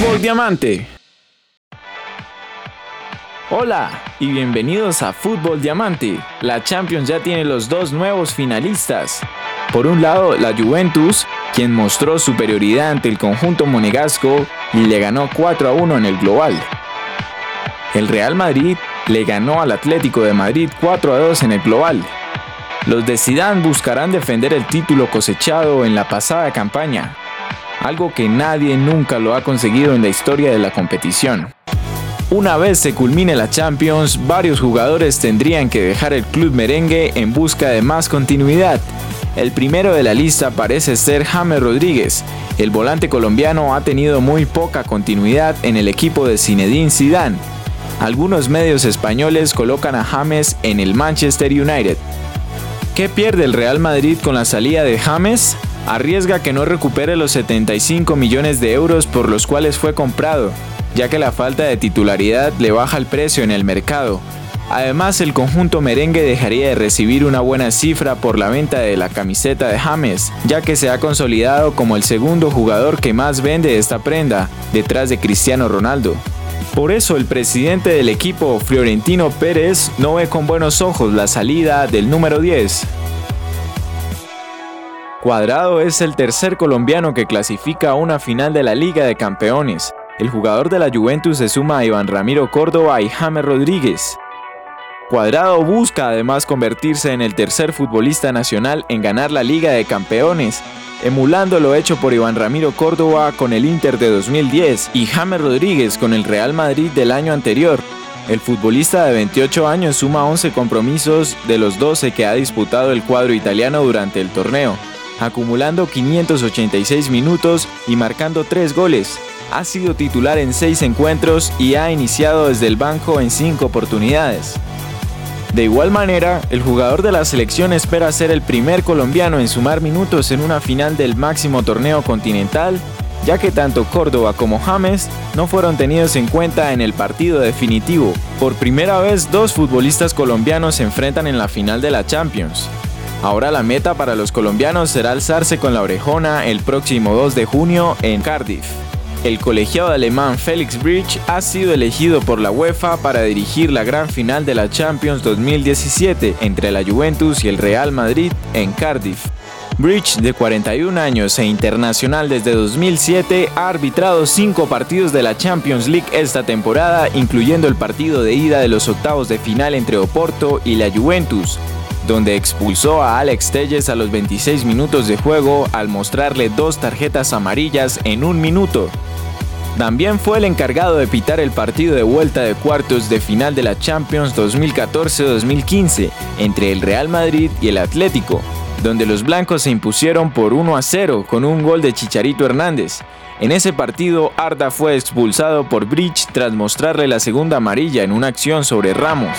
Fútbol Diamante. Hola y bienvenidos a Fútbol Diamante. La Champions ya tiene los dos nuevos finalistas. Por un lado, la Juventus, quien mostró superioridad ante el conjunto monegasco y le ganó 4 a 1 en el global. El Real Madrid le ganó al Atlético de Madrid 4 a 2 en el global. Los de Zidane buscarán defender el título cosechado en la pasada campaña, algo que nadie nunca lo ha conseguido en la historia de la competición. Una vez se culmine la Champions, varios jugadores tendrían que dejar el club merengue en busca de más continuidad. El primero de la lista parece ser James Rodríguez. El volante colombiano ha tenido muy poca continuidad en el equipo de Zinedine Zidane. Algunos medios españoles colocan a James en el Manchester United, ¿Qué pierde el Real Madrid con la salida de James? Arriesga que no recupere los 75 millones de euros por los cuales fue comprado, ya que la falta de titularidad le baja el precio en el mercado. Además, el conjunto merengue dejaría de recibir una buena cifra por la venta de la camiseta de James, ya que se ha consolidado como el segundo jugador que más vende esta prenda, detrás de Cristiano Ronaldo. Por eso el presidente del equipo, Fiorentino Pérez, no ve con buenos ojos la salida del número 10. Cuadrado es el tercer colombiano que clasifica a una final de la Liga de Campeones. El jugador de la Juventus se suma a Iván Ramiro Córdoba y James Rodríguez. Cuadrado busca además convertirse en el tercer futbolista nacional en ganar la Liga de Campeones, emulando lo hecho por Iván Ramiro Córdoba con el Inter de 2010 y James Rodríguez con el Real Madrid del año anterior. El futbolista de 28 años suma 11 compromisos de los 12 que ha disputado el cuadro italiano durante el torneo, acumulando 586 minutos y marcando 3 goles. Ha sido titular en 6 encuentros y ha iniciado desde el banco en 5 oportunidades. De igual manera, el jugador de la selección espera ser el primer colombiano en sumar minutos en una final del máximo torneo continental, ya que tanto Córdoba como James no fueron tenidos en cuenta en el partido definitivo. Por primera vez, dos futbolistas colombianos se enfrentan en la final de la Champions. Ahora la meta para los colombianos será alzarse con la orejona el próximo 2 de junio en Cardiff. El colegiado alemán Felix Bridge ha sido elegido por la UEFA para dirigir la gran final de la Champions 2017 entre la Juventus y el Real Madrid en Cardiff. Bridge, de 41 años e internacional desde 2007, ha arbitrado cinco partidos de la Champions League esta temporada, incluyendo el partido de ida de los octavos de final entre Oporto y la Juventus, donde expulsó a Alex Telles a los 26 minutos de juego al mostrarle dos tarjetas amarillas en un minuto. También fue el encargado de pitar el partido de vuelta de cuartos de final de la Champions 2014-2015 entre el Real Madrid y el Atlético, donde los blancos se impusieron por 1 a 0 con un gol de Chicharito Hernández. En ese partido, Arda fue expulsado por Bridge tras mostrarle la segunda amarilla en una acción sobre Ramos.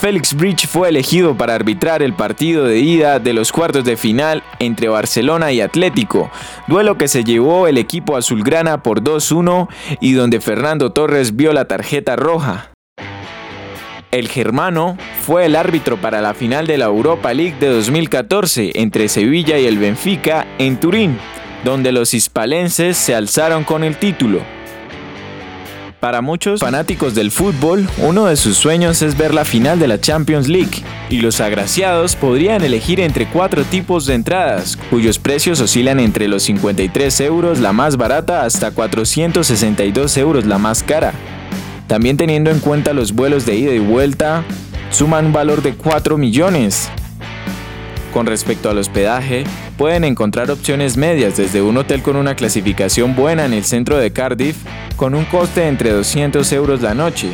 Félix Bridge fue elegido para arbitrar el partido de ida de los cuartos de final entre Barcelona y Atlético, duelo que se llevó el equipo azulgrana por 2-1 y donde Fernando Torres vio la tarjeta roja. El germano fue el árbitro para la final de la Europa League de 2014 entre Sevilla y el Benfica en Turín, donde los hispalenses se alzaron con el título. Para muchos fanáticos del fútbol, uno de sus sueños es ver la final de la Champions League, y los agraciados podrían elegir entre cuatro tipos de entradas, cuyos precios oscilan entre los 53 euros la más barata hasta 462 euros la más cara. También teniendo en cuenta los vuelos de ida y vuelta, suman un valor de 4 millones. Con respecto al hospedaje, pueden encontrar opciones medias desde un hotel con una clasificación buena en el centro de Cardiff con un coste entre 200 euros la noche,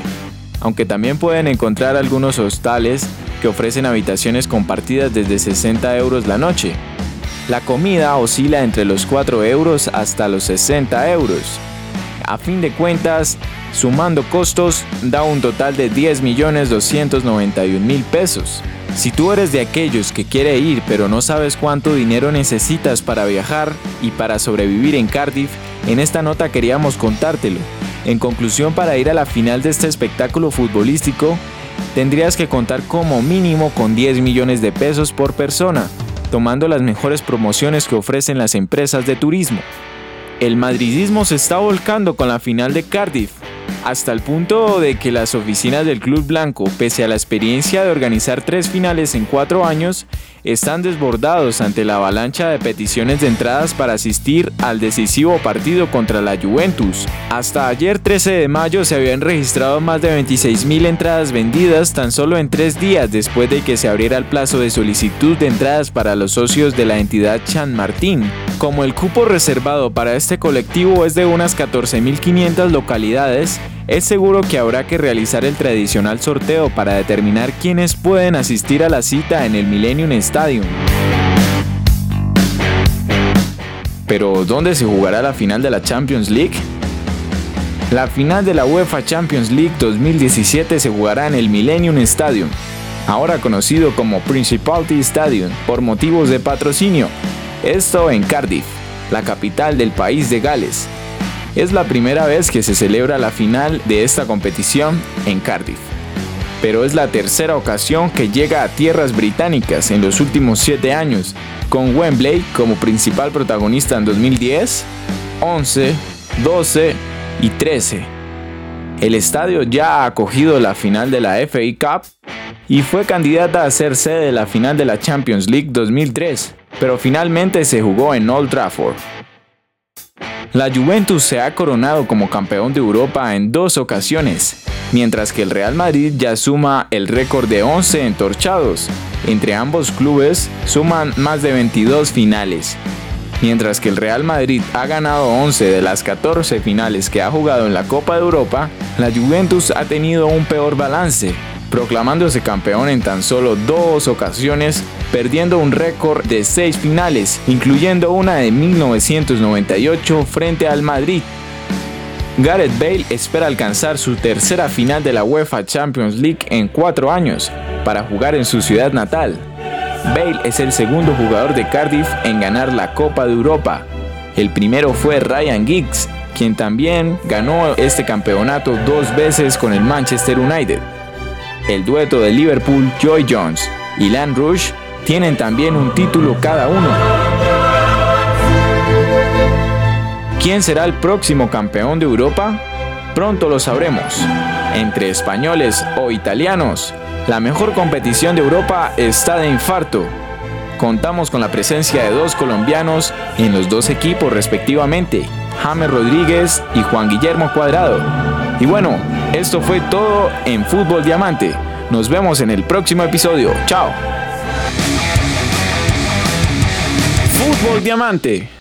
aunque también pueden encontrar algunos hostales que ofrecen habitaciones compartidas desde 60 euros la noche. La comida oscila entre los 4 euros hasta los 60 euros. A fin de cuentas, sumando costos, da un total de 10.291.000 pesos. Si tú eres de aquellos que quiere ir pero no sabes cuánto dinero necesitas para viajar y para sobrevivir en Cardiff, en esta nota queríamos contártelo. En conclusión, para ir a la final de este espectáculo futbolístico, tendrías que contar como mínimo con 10 millones de pesos por persona, tomando las mejores promociones que ofrecen las empresas de turismo. El madridismo se está volcando con la final de Cardiff, hasta el punto de que las oficinas del Club Blanco, pese a la experiencia de organizar tres finales en cuatro años, están desbordados ante la avalancha de peticiones de entradas para asistir al decisivo partido contra la Juventus. Hasta ayer 13 de mayo se habían registrado más de 26.000 entradas vendidas tan solo en tres días después de que se abriera el plazo de solicitud de entradas para los socios de la entidad Chan Martín. Como el cupo reservado para este colectivo es de unas 14.500 localidades, es seguro que habrá que realizar el tradicional sorteo para determinar quiénes pueden asistir a la cita en el Millennium Stadium. Pero, ¿dónde se jugará la final de la Champions League? La final de la UEFA Champions League 2017 se jugará en el Millennium Stadium, ahora conocido como Principality Stadium por motivos de patrocinio, esto en Cardiff, la capital del país de Gales. Es la primera vez que se celebra la final de esta competición en Cardiff, pero es la tercera ocasión que llega a tierras británicas en los últimos 7 años, con Wembley como principal protagonista en 2010, 11, 12 y 13. El estadio ya ha acogido la final de la FA Cup y fue candidata a ser sede de la final de la Champions League 2003, pero finalmente se jugó en Old Trafford. La Juventus se ha coronado como campeón de Europa en dos ocasiones, mientras que el Real Madrid ya suma el récord de 11 entorchados. Entre ambos clubes suman más de 22 finales. Mientras que el Real Madrid ha ganado 11 de las 14 finales que ha jugado en la Copa de Europa, la Juventus ha tenido un peor balance, proclamándose campeón en tan solo dos ocasiones, perdiendo un récord de seis finales, incluyendo una de 1998 frente al Madrid. Gareth Bale espera alcanzar su tercera final de la UEFA Champions League en cuatro años, para jugar en su ciudad natal. Bale es el segundo jugador de Cardiff en ganar la Copa de Europa. El primero fue Ryan Giggs, quien también ganó este campeonato dos veces con el Manchester United. El dueto de Liverpool, Joy Jones y Lan Rush tienen también un título cada uno. ¿Quién será el próximo campeón de Europa? Pronto lo sabremos. Entre españoles o italianos, la mejor competición de Europa está de infarto. Contamos con la presencia de dos colombianos en los dos equipos respectivamente, James Rodríguez y Juan Guillermo Cuadrado. Y bueno, esto fue todo en Fútbol Diamante. Nos vemos en el próximo episodio. Chao. Fútbol Diamante.